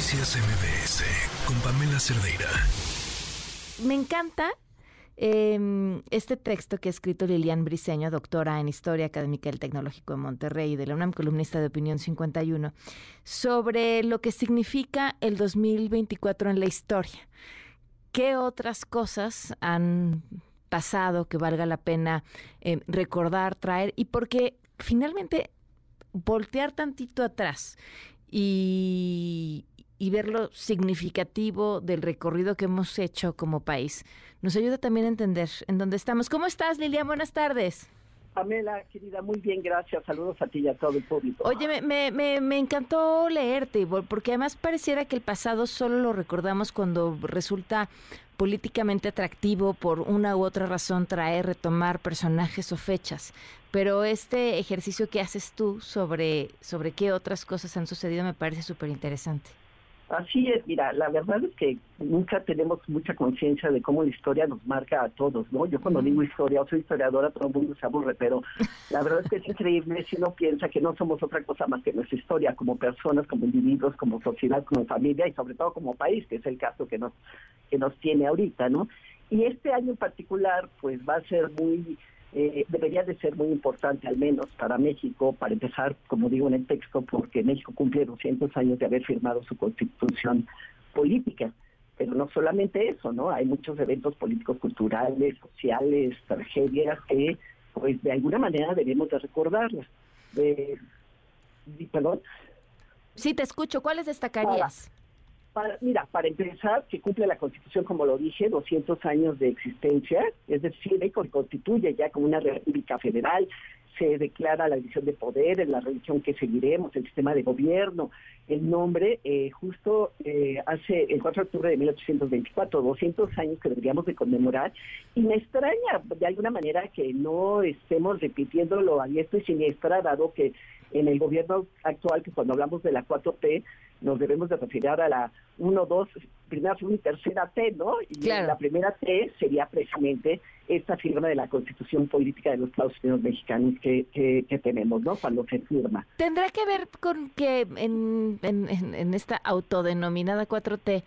Noticias MBS con Pamela Cerdeira. Me encanta em, este texto que ha escrito Lilian Briseño, doctora en Historia Académica del Tecnológico de Monterrey y de la UNAM, columnista de Opinión 51, sobre lo que significa el 2024 en la historia. ¿Qué otras cosas han pasado que valga la pena em, recordar, traer? Y porque finalmente voltear tantito atrás y, y ver lo significativo del recorrido que hemos hecho como país. Nos ayuda también a entender en dónde estamos. ¿Cómo estás, Lilia? Buenas tardes. Pamela, querida, muy bien, gracias. Saludos a ti y a todo el público. Oye, me, me, me, encantó leerte, porque además pareciera que el pasado solo lo recordamos cuando resulta políticamente atractivo por una u otra razón traer, retomar personajes o fechas. Pero este ejercicio que haces tú sobre, sobre qué otras cosas han sucedido me parece súper interesante. Así es, mira, la verdad es que nunca tenemos mucha conciencia de cómo la historia nos marca a todos, ¿no? Yo cuando digo historia, o soy historiadora, todo el mundo se aburre, pero la verdad es que es increíble si uno piensa que no somos otra cosa más que nuestra historia como personas, como individuos, como sociedad, como familia y sobre todo como país, que es el caso que nos, que nos tiene ahorita, ¿no? Y este año en particular, pues va a ser muy eh, debería de ser muy importante, al menos para México, para empezar, como digo en el texto, porque México cumple 200 años de haber firmado su constitución política. Pero no solamente eso, ¿no? Hay muchos eventos políticos, culturales, sociales, tragedias que, pues, de alguna manera debemos de recordarlas. ¿Perdón? Sí, te escucho. ¿Cuáles destacarías? Mira, para empezar, que cumple la Constitución, como lo dije, 200 años de existencia, es decir, México constituye ya como una república federal, se declara la división de poderes, la religión que seguiremos, el sistema de gobierno, el nombre, eh, justo eh, hace el 4 de octubre de 1824, 200 años que deberíamos de conmemorar, y me extraña de alguna manera que no estemos repitiéndolo a diestra y siniestra, dado que en el gobierno actual, que cuando hablamos de la 4T, nos debemos de referir a la 1, 2, primera, segunda y tercera T, ¿no? Y la primera T sería precisamente esta firma de la Constitución Política de los Estados Unidos Mexicanos que, que, tenemos, ¿no? Cuando se firma. ¿Tendrá que ver con que en, en, esta autodenominada 4T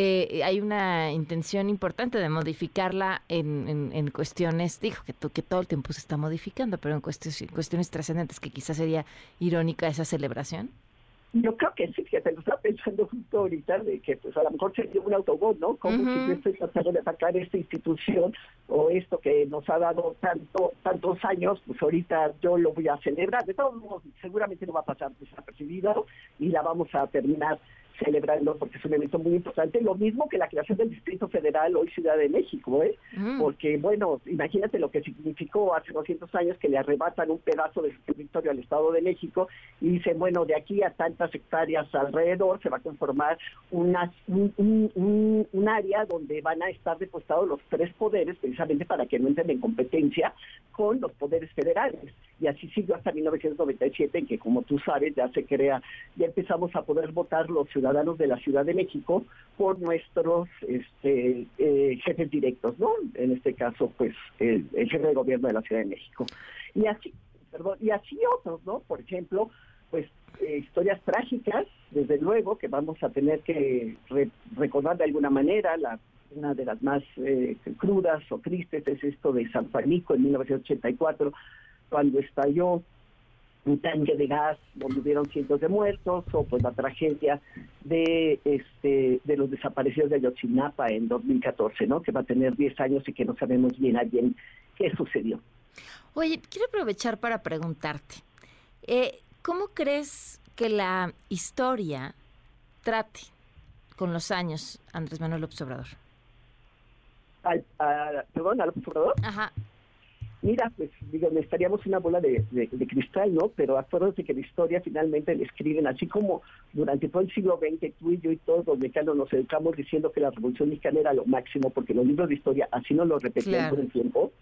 eh, hay una intención importante de modificarla en, en, cuestiones, dijo que, que todo el tiempo se está modificando, pero en cuestiones, cuestiones trascendentes, que quizás sería irónica esa celebración? Yo creo que sí, fíjate, lo estaba pensando justo ahorita de que pues a lo mejor sería un autogol, ¿no? Como si yo estoy tratando de atacar esta institución o esto que nos ha dado tanto tantos años, pues ahorita yo lo voy a celebrar. De todos modos, seguramente no va a pasar desapercibido y la vamos a terminar celebrando porque es un evento muy importante, lo mismo que la creación del Distrito Federal hoy Ciudad de México, ¿eh? Mm. porque bueno, imagínate lo que significó hace 200 años que le arrebatan un pedazo de su territorio al Estado de México y dicen, bueno, de aquí a tantas hectáreas alrededor se va a conformar una, un, un, área donde van a estar depositados los tres poderes precisamente para que no entren en competencia con los poderes federales. Y así siguió hasta 1997, en que como tú sabes ya se crea, ya empezamos a poder votar los ciudadanos ciudadanos de la Ciudad de México por nuestros este, eh, jefes directos, ¿no? En este caso, pues, el, jefe de gobierno de la Ciudad de México. Y así, perdón, y así otros, ¿no? Por ejemplo, pues, eh, historias trágicas, desde luego, que vamos a tener que recordar de alguna manera, la una de las más eh, crudas o tristes es esto de San Juanico en 1984, cuando estalló un tanque de gas donde hubieron cientos de muertos, o pues la tragedia de este de los desaparecidos de Ayotzinapa en 2014, ¿no? Que va a tener 10 años y que no sabemos bien a bien qué sucedió. Oye, quiero aprovechar para preguntarte, eh, ¿cómo crees que la historia trate con los años Andrés Manuel Observador? Al, perdón, al Observador. Ajá mira, pues digo, necesitaríamos una bola de, cristal, ¿no? Pero acuérdate que la historia finalmente la escriben, así como durante todo el siglo XX tú y yo y todos los mexicanos nos educamos diciendo que la Revolución Mexicana era lo máximo, porque los libros de historia así no lo repetían por el tiempo.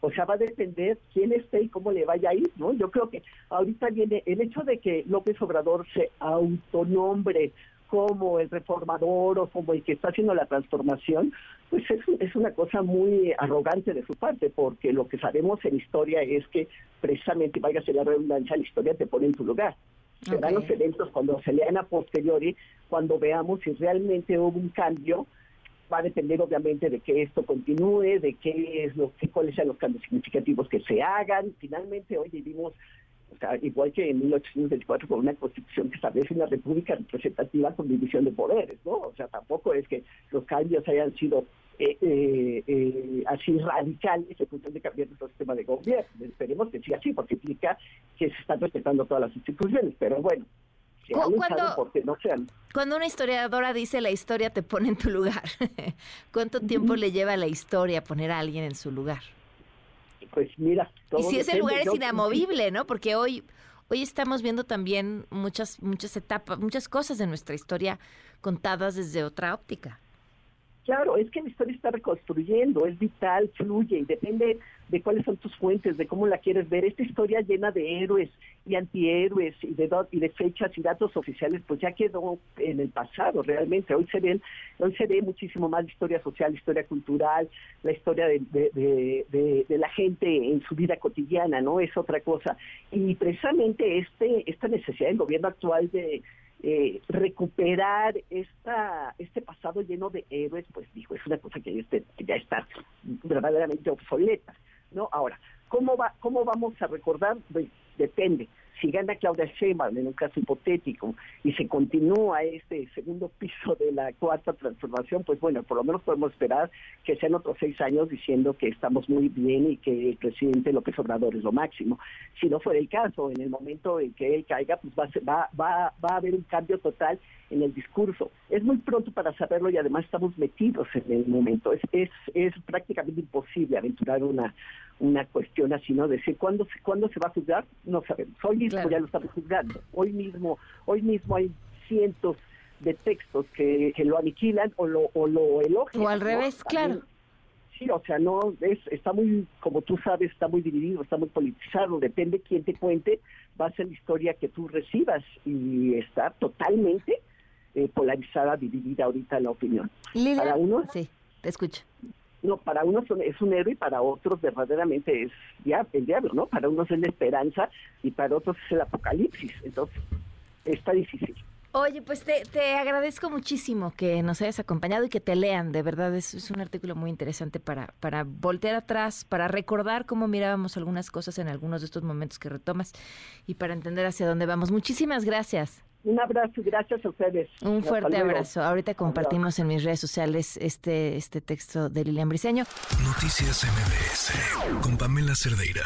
O sea, va a depender quién esté y cómo le vaya a ir, ¿no? Yo creo que ahorita viene el hecho de que López Obrador se autonombre como el reformador o como el que está haciendo la transformación, pues es, una cosa muy arrogante de su parte, porque lo que sabemos en historia es que precisamente, váyase la redundancia, la historia te pone en tu lugar. Serán los eventos cuando se lean a posteriori, cuando veamos si realmente hubo un cambio va a depender obviamente de que esto continúe, de qué es lo que cuáles sean los cambios significativos que se hagan. Finalmente hoy vivimos o sea, igual que en 1824 con una constitución que establece una república representativa con división de poderes, ¿no? O sea, tampoco es que los cambios hayan sido eh, eh, eh, así radicales en función de cambiar nuestro sistema de gobierno. Esperemos que sea así, porque implica que se están respetando todas las instituciones, pero bueno, cuando, no sean. Cuando una historiadora dice la historia te pone en tu lugar, ¿cuánto tiempo le lleva a la historia poner a alguien en su lugar? Pues mira, y si ese lugar es inamovible, ¿no? Porque hoy hoy estamos viendo también muchas muchas etapas, muchas cosas de nuestra historia contadas desde otra óptica. Claro, es que la historia está reconstruyendo, es vital, fluye y depende de cuáles son tus fuentes, de cómo la quieres ver. Esta historia llena de héroes y antihéroes y de, fechas y datos oficiales, pues ya quedó en el pasado realmente. Hoy se ve, hoy se ve muchísimo más historia social, historia cultural, la historia de, de, la gente en su vida cotidiana, ¿no? Es otra cosa. Y precisamente este esta necesidad del gobierno actual de eh, recuperar esta este pasado lleno de héroes, pues dijo, es una cosa que, ya está verdaderamente obsoleta, ¿no? Ahora, ¿cómo va cómo vamos a recordar? Pues, depende si gana Claudia Sheinbaum en un caso hipotético y se continúa este segundo piso de la cuarta transformación, pues bueno, por lo menos podemos esperar que sean otros seis años diciendo que estamos muy bien y que el presidente López Obrador es lo máximo. Si no fuera el caso, en el momento en que él caiga, pues va, a haber un cambio total en el discurso. Es muy pronto para saberlo y además estamos metidos en el momento. Es, prácticamente imposible aventurar una, una cuestión así, ¿no? Decir, ¿cuándo, ¿cuándo se va a juzgar? No sabemos. Hoy mismo ya lo estamos juzgando. Hoy mismo, hoy mismo hay cientos de textos que, que lo aniquilan o lo, o lo elogian. O al revés, claro. Sí, o sea, no, es, está muy, como tú sabes, está muy dividido, está muy politizado, depende quién te cuente, va a ser la historia que tú recibas y está totalmente eh, polarizada, dividida ahorita la opinión. Para uno, sí, te escucho no, para unos es un héroe y para otros verdaderamente es ya el diablo, ¿no? Para unos es la esperanza y para otros es el apocalipsis. Entonces, está difícil. Oye, pues te, te agradezco muchísimo que nos hayas acompañado y que te lean. De verdad, es, un artículo muy interesante para, para voltear atrás, para recordar cómo mirábamos algunas cosas en algunos de estos momentos que retomas y para entender hacia dónde vamos. Muchísimas gracias. Un abrazo y gracias a ustedes. Un fuerte abrazo. Ahorita compartimos en mis redes sociales este, este texto de Lilian Briseño. Noticias MBS con Pamela Cerdeira.